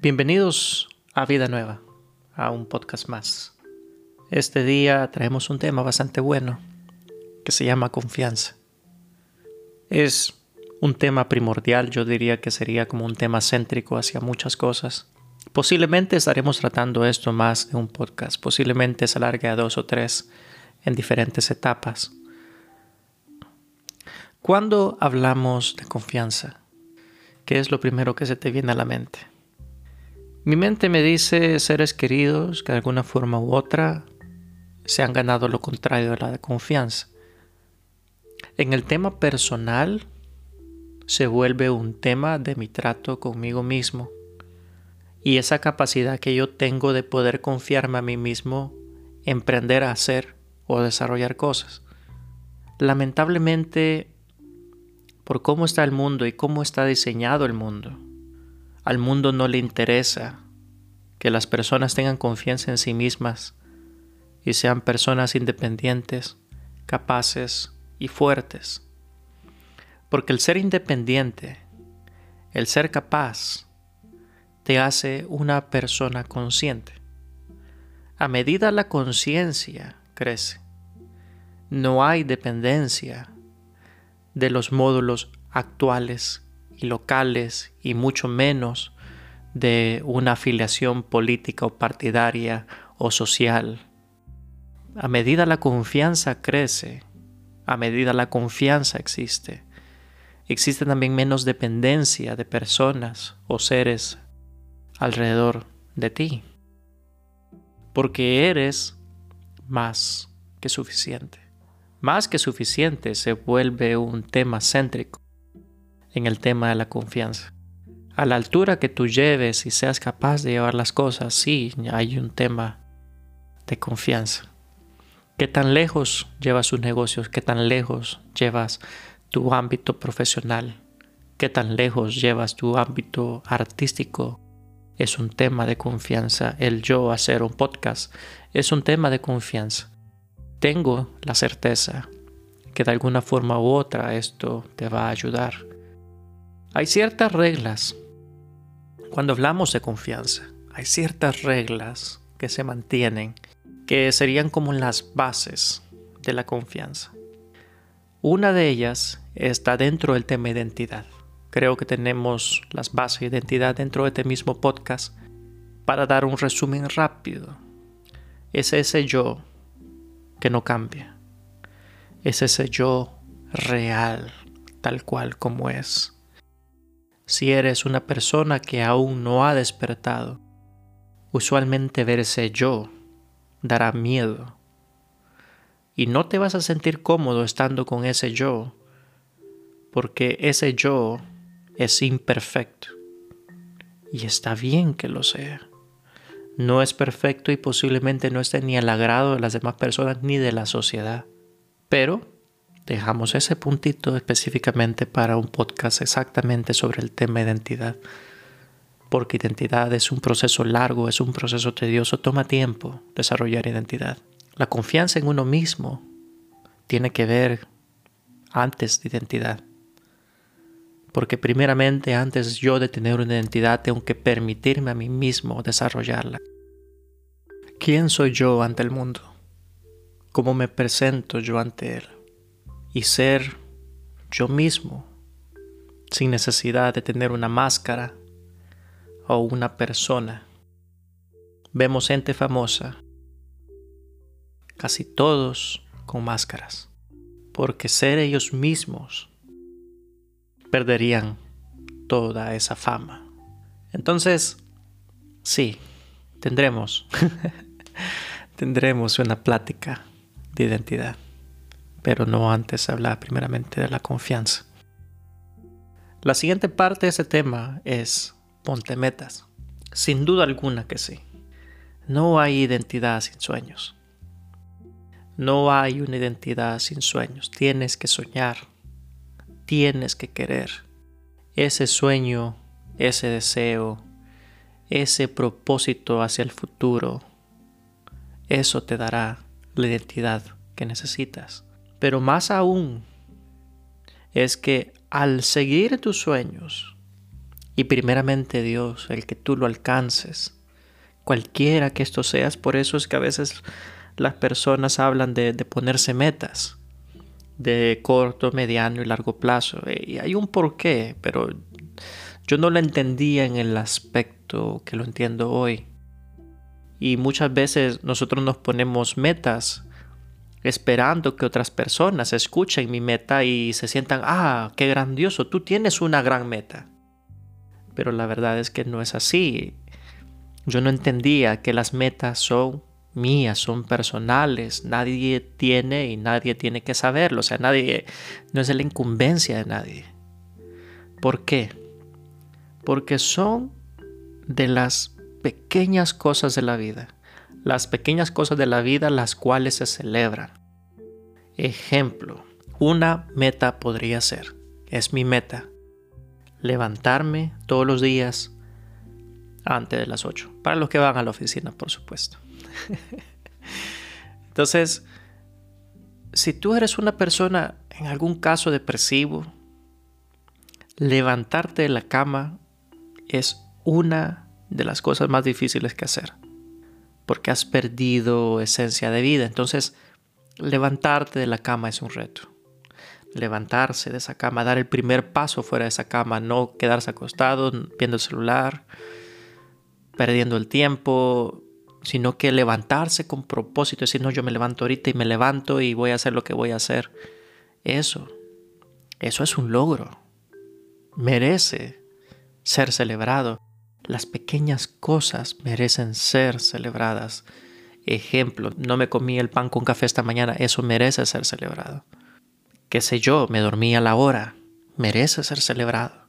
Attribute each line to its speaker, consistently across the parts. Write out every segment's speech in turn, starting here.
Speaker 1: Bienvenidos a Vida Nueva, a un podcast más. Este día traemos un tema bastante bueno que se llama confianza. Es un tema primordial, yo diría que sería como un tema céntrico hacia muchas cosas. Posiblemente estaremos tratando esto más de un podcast, posiblemente se alargue a dos o tres en diferentes etapas. Cuando hablamos de confianza, ¿qué es lo primero que se te viene a la mente? Mi mente me dice seres queridos que de alguna forma u otra se han ganado lo contrario de la confianza. En el tema personal se vuelve un tema de mi trato conmigo mismo y esa capacidad que yo tengo de poder confiarme a mí mismo, emprender a hacer o desarrollar cosas. Lamentablemente, por cómo está el mundo y cómo está diseñado el mundo, al mundo no le interesa que las personas tengan confianza en sí mismas y sean personas independientes, capaces y fuertes. Porque el ser independiente, el ser capaz, te hace una persona consciente. A medida la conciencia crece, no hay dependencia de los módulos actuales y locales y mucho menos de una afiliación política o partidaria o social. A medida la confianza crece, a medida la confianza existe, existe también menos dependencia de personas o seres alrededor de ti. Porque eres más que suficiente. Más que suficiente se vuelve un tema céntrico en el tema de la confianza. A la altura que tú lleves y seas capaz de llevar las cosas, sí, hay un tema de confianza. ¿Qué tan lejos llevas tus negocios? ¿Qué tan lejos llevas tu ámbito profesional? ¿Qué tan lejos llevas tu ámbito artístico? Es un tema de confianza. El yo hacer un podcast es un tema de confianza. Tengo la certeza que de alguna forma u otra esto te va a ayudar. Hay ciertas reglas. Cuando hablamos de confianza, hay ciertas reglas que se mantienen que serían como las bases de la confianza. Una de ellas está dentro del tema identidad. Creo que tenemos las bases de identidad dentro de este mismo podcast para dar un resumen rápido. Es ese yo que no cambia. Es ese yo real, tal cual como es. Si eres una persona que aún no ha despertado, usualmente ver ese yo dará miedo. Y no te vas a sentir cómodo estando con ese yo, porque ese yo es imperfecto. Y está bien que lo sea. No es perfecto y posiblemente no esté ni al agrado de las demás personas ni de la sociedad. Pero dejamos ese puntito específicamente para un podcast exactamente sobre el tema identidad. Porque identidad es un proceso largo, es un proceso tedioso, toma tiempo desarrollar identidad. La confianza en uno mismo tiene que ver antes de identidad. Porque primeramente antes yo de tener una identidad tengo que permitirme a mí mismo desarrollarla. ¿Quién soy yo ante el mundo? ¿Cómo me presento yo ante él? Y ser yo mismo sin necesidad de tener una máscara o una persona. Vemos gente famosa, casi todos con máscaras, porque ser ellos mismos perderían toda esa fama. Entonces, sí, tendremos, tendremos una plática de identidad pero no antes hablar primeramente de la confianza. La siguiente parte de ese tema es ponte metas. Sin duda alguna que sí. No hay identidad sin sueños. No hay una identidad sin sueños. Tienes que soñar. Tienes que querer. Ese sueño, ese deseo, ese propósito hacia el futuro, eso te dará la identidad que necesitas. Pero más aún es que al seguir tus sueños y primeramente Dios, el que tú lo alcances, cualquiera que esto seas, por eso es que a veces las personas hablan de, de ponerse metas de corto, mediano y largo plazo. Y hay un porqué, pero yo no lo entendía en el aspecto que lo entiendo hoy. Y muchas veces nosotros nos ponemos metas esperando que otras personas escuchen mi meta y se sientan, ah, qué grandioso, tú tienes una gran meta pero la verdad es que no es así. Yo no entendía que las metas son mías, son personales, nadie tiene y nadie tiene que saberlo, o sea, nadie, no es la incumbencia de nadie. ¿Por qué? Porque son de las pequeñas cosas de la vida, las pequeñas cosas de la vida las cuales se celebran. Ejemplo, una meta podría ser, es mi meta, levantarme todos los días antes de las 8. Para los que van a la oficina, por supuesto. Entonces, si tú eres una persona en algún caso depresivo, levantarte de la cama es una de las cosas más difíciles que hacer. Porque has perdido esencia de vida. Entonces, levantarte de la cama es un reto levantarse de esa cama, dar el primer paso fuera de esa cama, no quedarse acostado viendo el celular, perdiendo el tiempo, sino que levantarse con propósito, decir, no, yo me levanto ahorita y me levanto y voy a hacer lo que voy a hacer. Eso, eso es un logro. Merece ser celebrado. Las pequeñas cosas merecen ser celebradas. Ejemplo, no me comí el pan con café esta mañana, eso merece ser celebrado qué sé yo, me dormí a la hora, merece ser celebrado.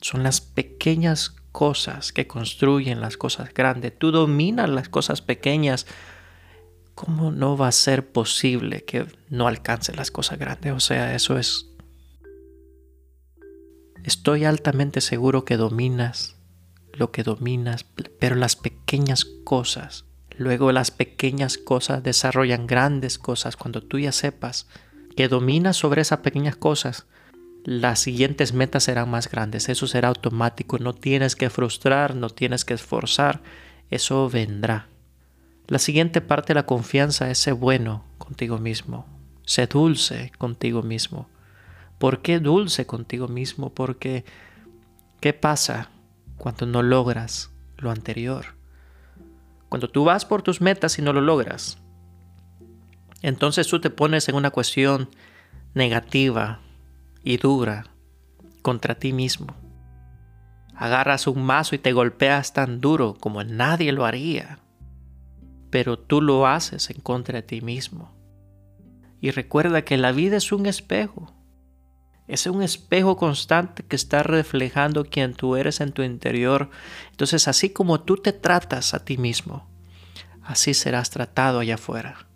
Speaker 1: Son las pequeñas cosas que construyen las cosas grandes. Tú dominas las cosas pequeñas. ¿Cómo no va a ser posible que no alcance las cosas grandes? O sea, eso es... Estoy altamente seguro que dominas lo que dominas, pero las pequeñas cosas, luego las pequeñas cosas desarrollan grandes cosas cuando tú ya sepas que dominas sobre esas pequeñas cosas, las siguientes metas serán más grandes. Eso será automático. No tienes que frustrar, no tienes que esforzar. Eso vendrá. La siguiente parte de la confianza es ser bueno contigo mismo. Sé dulce contigo mismo. ¿Por qué dulce contigo mismo? Porque ¿qué pasa cuando no logras lo anterior? Cuando tú vas por tus metas y no lo logras, entonces tú te pones en una cuestión negativa y dura contra ti mismo. Agarras un mazo y te golpeas tan duro como nadie lo haría, pero tú lo haces en contra de ti mismo. Y recuerda que la vida es un espejo. Es un espejo constante que está reflejando quién tú eres en tu interior. Entonces, así como tú te tratas a ti mismo, así serás tratado allá afuera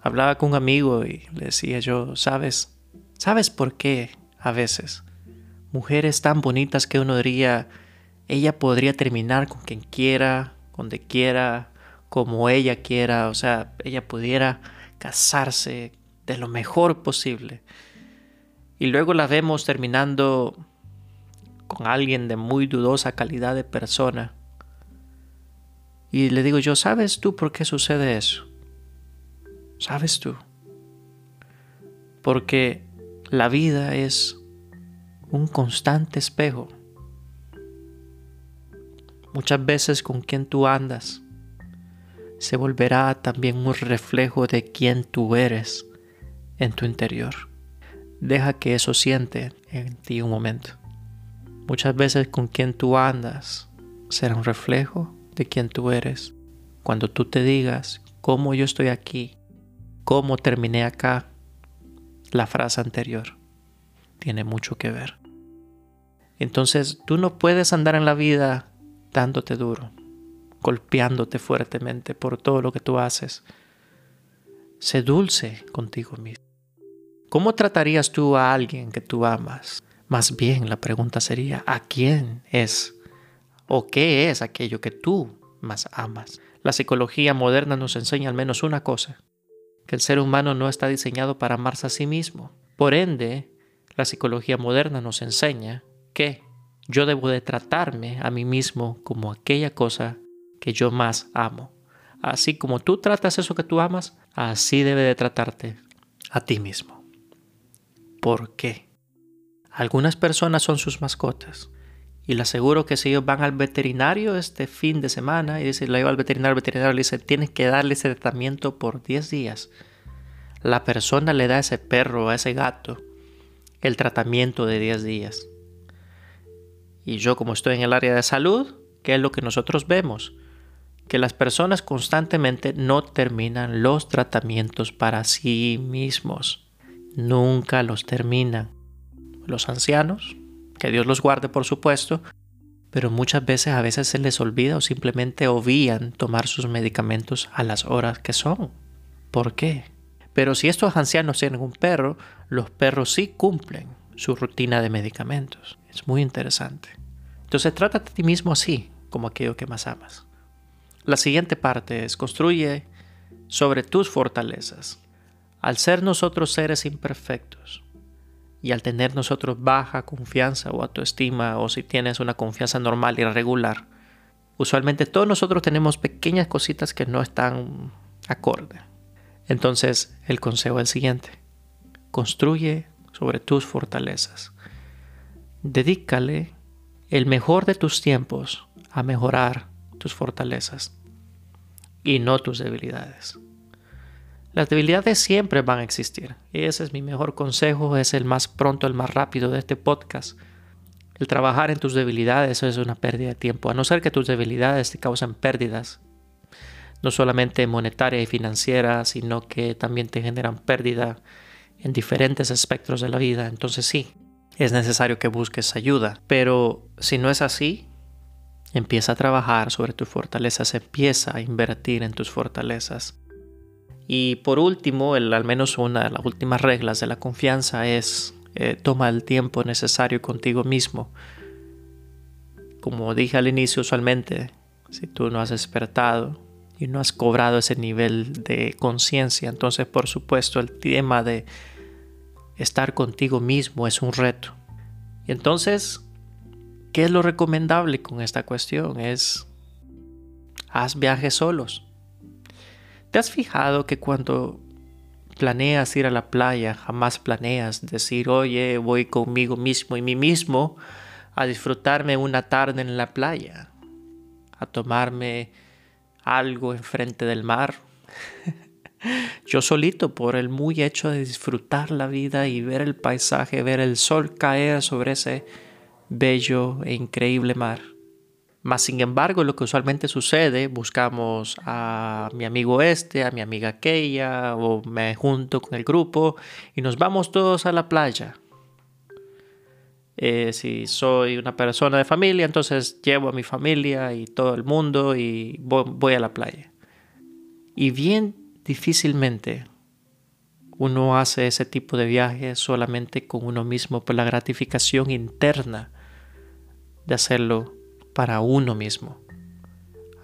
Speaker 1: hablaba con un amigo y le decía yo, ¿sabes? ¿Sabes por qué a veces mujeres tan bonitas que uno diría, ella podría terminar con quien quiera, donde quiera, como ella quiera, o sea, ella pudiera casarse de lo mejor posible. Y luego la vemos terminando con alguien de muy dudosa calidad de persona. Y le digo yo, ¿sabes tú por qué sucede eso? ¿Sabes tú? Porque la vida es un constante espejo. Muchas veces con quien tú andas se volverá también un reflejo de quién tú eres en tu interior. Deja que eso siente en ti un momento. Muchas veces con quien tú andas será un reflejo de quién tú eres. Cuando tú te digas, cómo yo estoy aquí, cómo terminé acá, la frase anterior tiene mucho que ver. Entonces tú no puedes andar en la vida dándote duro, golpeándote fuertemente por todo lo que tú haces. Sé dulce contigo mismo. ¿Cómo tratarías tú a alguien que tú amas? Más bien la pregunta sería, ¿a quién es o qué es aquello que tú más amas? La psicología moderna nos enseña al menos una cosa, que el ser humano no está diseñado para amarse a sí mismo. Por ende, la psicología moderna nos enseña que yo debo de tratarme a mí mismo como aquella cosa que yo más amo. Así como tú tratas eso que tú amas, así debe de tratarte a ti mismo. ¿Por qué? Algunas personas son sus mascotas. Y le aseguro que si ellos van al veterinario este fin de semana y dice, le lleva al veterinario, el veterinario le dice, tienes que darle ese tratamiento por 10 días. La persona le da a ese perro, a ese gato, el tratamiento de 10 días. Y yo como estoy en el área de salud, ¿qué es lo que nosotros vemos? Que las personas constantemente no terminan los tratamientos para sí mismos. Nunca los terminan. Los ancianos, que Dios los guarde por supuesto, pero muchas veces a veces se les olvida o simplemente obvían tomar sus medicamentos a las horas que son. ¿Por qué? Pero si estos ancianos tienen un perro, los perros sí cumplen su rutina de medicamentos. Es muy interesante. Entonces trata a ti mismo así, como aquello que más amas. La siguiente parte es construye sobre tus fortalezas. Al ser nosotros seres imperfectos y al tener nosotros baja confianza o autoestima o si tienes una confianza normal y regular, usualmente todos nosotros tenemos pequeñas cositas que no están acorde. Entonces el consejo es el siguiente. Construye sobre tus fortalezas. Dedícale el mejor de tus tiempos a mejorar tus fortalezas y no tus debilidades. Las debilidades siempre van a existir. Ese es mi mejor consejo, es el más pronto, el más rápido de este podcast. El trabajar en tus debilidades es una pérdida de tiempo, a no ser que tus debilidades te causan pérdidas, no solamente monetaria y financiera, sino que también te generan pérdida en diferentes aspectos de la vida. Entonces sí, es necesario que busques ayuda. Pero si no es así, empieza a trabajar sobre tus fortalezas, empieza a invertir en tus fortalezas. Y por último, al menos una de las últimas reglas de la confianza es eh, toma el tiempo necesario contigo mismo. Como dije al inicio, usualmente, si tú no has despertado y no has cobrado ese nivel de conciencia, entonces por supuesto el tema de estar contigo mismo es un reto. Y entonces, ¿qué es lo recomendable con esta cuestión? Es, haz viajes solos. ¿Te has fijado que cuando planeas ir a la playa, jamás planeas decir, oye, voy conmigo mismo y mí mismo a disfrutarme una tarde en la playa, a tomarme algo enfrente del mar? yo solito por el muy hecho de disfrutar la vida y ver el paisaje, ver el sol caer sobre ese bello e increíble mar. Mas sin embargo, lo que usualmente sucede, buscamos a mi amigo este, a mi amiga aquella, o me junto con el grupo y nos vamos todos a la playa. Eh, si soy una persona de familia, entonces llevo a mi familia y todo el mundo y voy a la playa. Y bien difícilmente uno hace ese tipo de viaje solamente con uno mismo por la gratificación interna de hacerlo para uno mismo.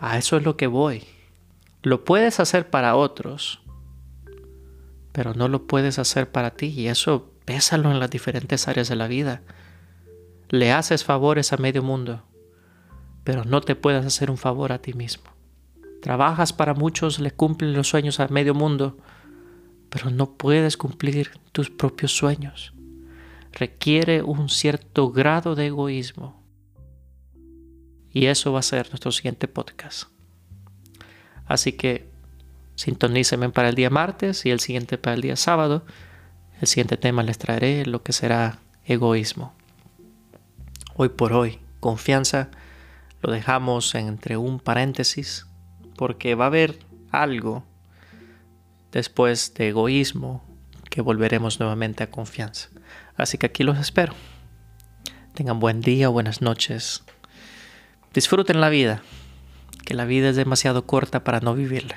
Speaker 1: A eso es lo que voy. Lo puedes hacer para otros, pero no lo puedes hacer para ti y eso pésalo en las diferentes áreas de la vida. Le haces favores a medio mundo, pero no te puedes hacer un favor a ti mismo. Trabajas para muchos, le cumplen los sueños a medio mundo, pero no puedes cumplir tus propios sueños. Requiere un cierto grado de egoísmo. Y eso va a ser nuestro siguiente podcast. Así que sintonícenme para el día martes y el siguiente para el día sábado. El siguiente tema les traeré lo que será egoísmo. Hoy por hoy, confianza lo dejamos entre un paréntesis porque va a haber algo después de egoísmo que volveremos nuevamente a confianza. Así que aquí los espero. Tengan buen día buenas noches. Disfruten la vida, que la vida es demasiado corta para no vivirla.